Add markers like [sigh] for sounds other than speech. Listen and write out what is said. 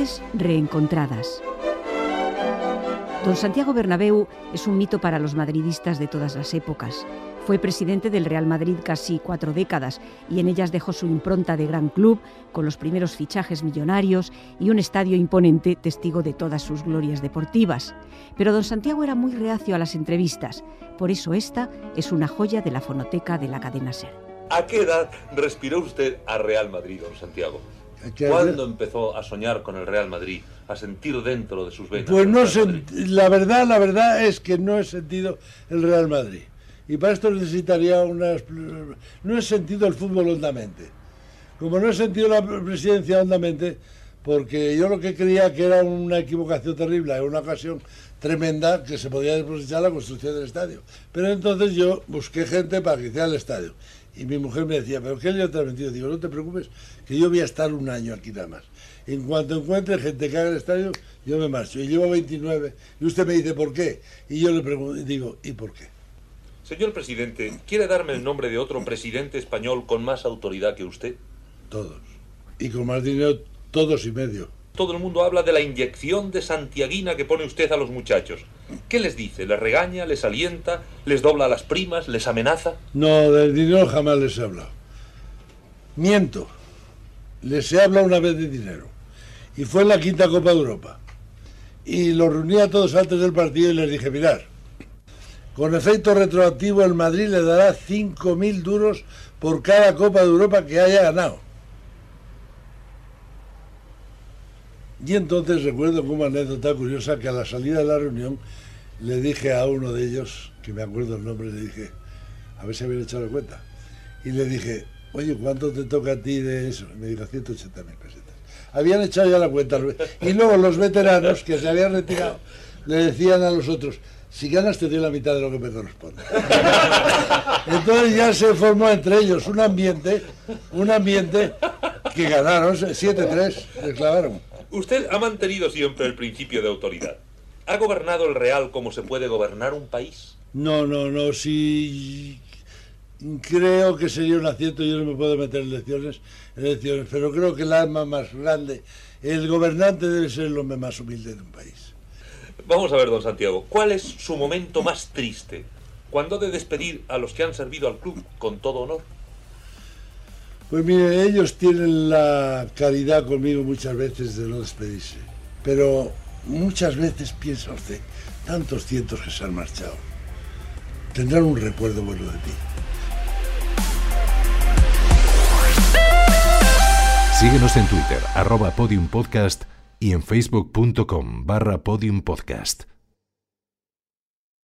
Voces reencontradas. Don Santiago Bernabéu es un mito para los madridistas de todas las épocas. Fue presidente del Real Madrid casi cuatro décadas y en ellas dejó su impronta de gran club, con los primeros fichajes millonarios y un estadio imponente, testigo de todas sus glorias deportivas. Pero don Santiago era muy reacio a las entrevistas, por eso esta es una joya de la fonoteca de la cadena SER. ¿A qué edad respiró usted a Real Madrid, don Santiago? ¿Cuándo empezó a soñar con el Real Madrid, a sentir dentro de sus venas? Pues no sé, la verdad, la verdad es que no he sentido el Real Madrid. Y para esto necesitaría unas... No he sentido el fútbol hondamente. Como no he sentido la presidencia hondamente, porque yo lo que creía que era una equivocación terrible, era una ocasión tremenda que se podía aprovechar la construcción del estadio. Pero entonces yo busqué gente para que hiciera el estadio. Y mi mujer me decía, ¿pero qué le te has metido? Digo, no te preocupes, que yo voy a estar un año aquí nada más. En cuanto encuentre gente que haga el estadio, yo me marcho. Y llevo 29. Y usted me dice, ¿por qué? Y yo le pregunto, digo, ¿y por qué? Señor presidente, ¿quiere darme el nombre de otro presidente español con más autoridad que usted? Todos. Y con más dinero, todos y medio. Todo el mundo habla de la inyección de santiaguina que pone usted a los muchachos. ¿Qué les dice? ¿Les regaña? ¿Les alienta? ¿Les dobla las primas? ¿Les amenaza? No, del dinero jamás les he hablado. Miento. Les he hablado una vez de dinero. Y fue en la quinta Copa de Europa. Y los reuní a todos antes del partido y les dije, mirar, con efecto retroactivo el Madrid le dará 5.000 duros por cada Copa de Europa que haya ganado. Y entonces recuerdo como anécdota curiosa que a la salida de la reunión le dije a uno de ellos, que me acuerdo el nombre, le dije, a ver si habían echado la cuenta. Y le dije, oye, ¿cuánto te toca a ti de eso? Y me dijo, 180 mil pesetas. Habían echado ya la cuenta. Y luego los veteranos que se habían retirado le decían a los otros, si ganas te doy la mitad de lo que me corresponde. [laughs] Entonces ya se formó entre ellos un ambiente, un ambiente que ganaron, 7-3, les clavaron. Usted ha mantenido siempre el principio de autoridad. ¿Ha gobernado el Real como se puede gobernar un país? No, no, no, sí. Creo que sería un acierto, yo no me puedo meter en elecciones, pero creo que el arma más grande, el gobernante debe ser el hombre más humilde de un país. Vamos a ver, don Santiago, ¿cuál es su momento más triste? ¿Cuándo ha de despedir a los que han servido al club con todo honor? Pues mire, ellos tienen la caridad conmigo muchas veces de no despedirse, pero muchas veces piensa usted, tantos cientos que se han marchado, tendrán un recuerdo bueno de ti. Síguenos en Twitter, arroba podiumpodcast y en facebook.com barra podiumpodcast.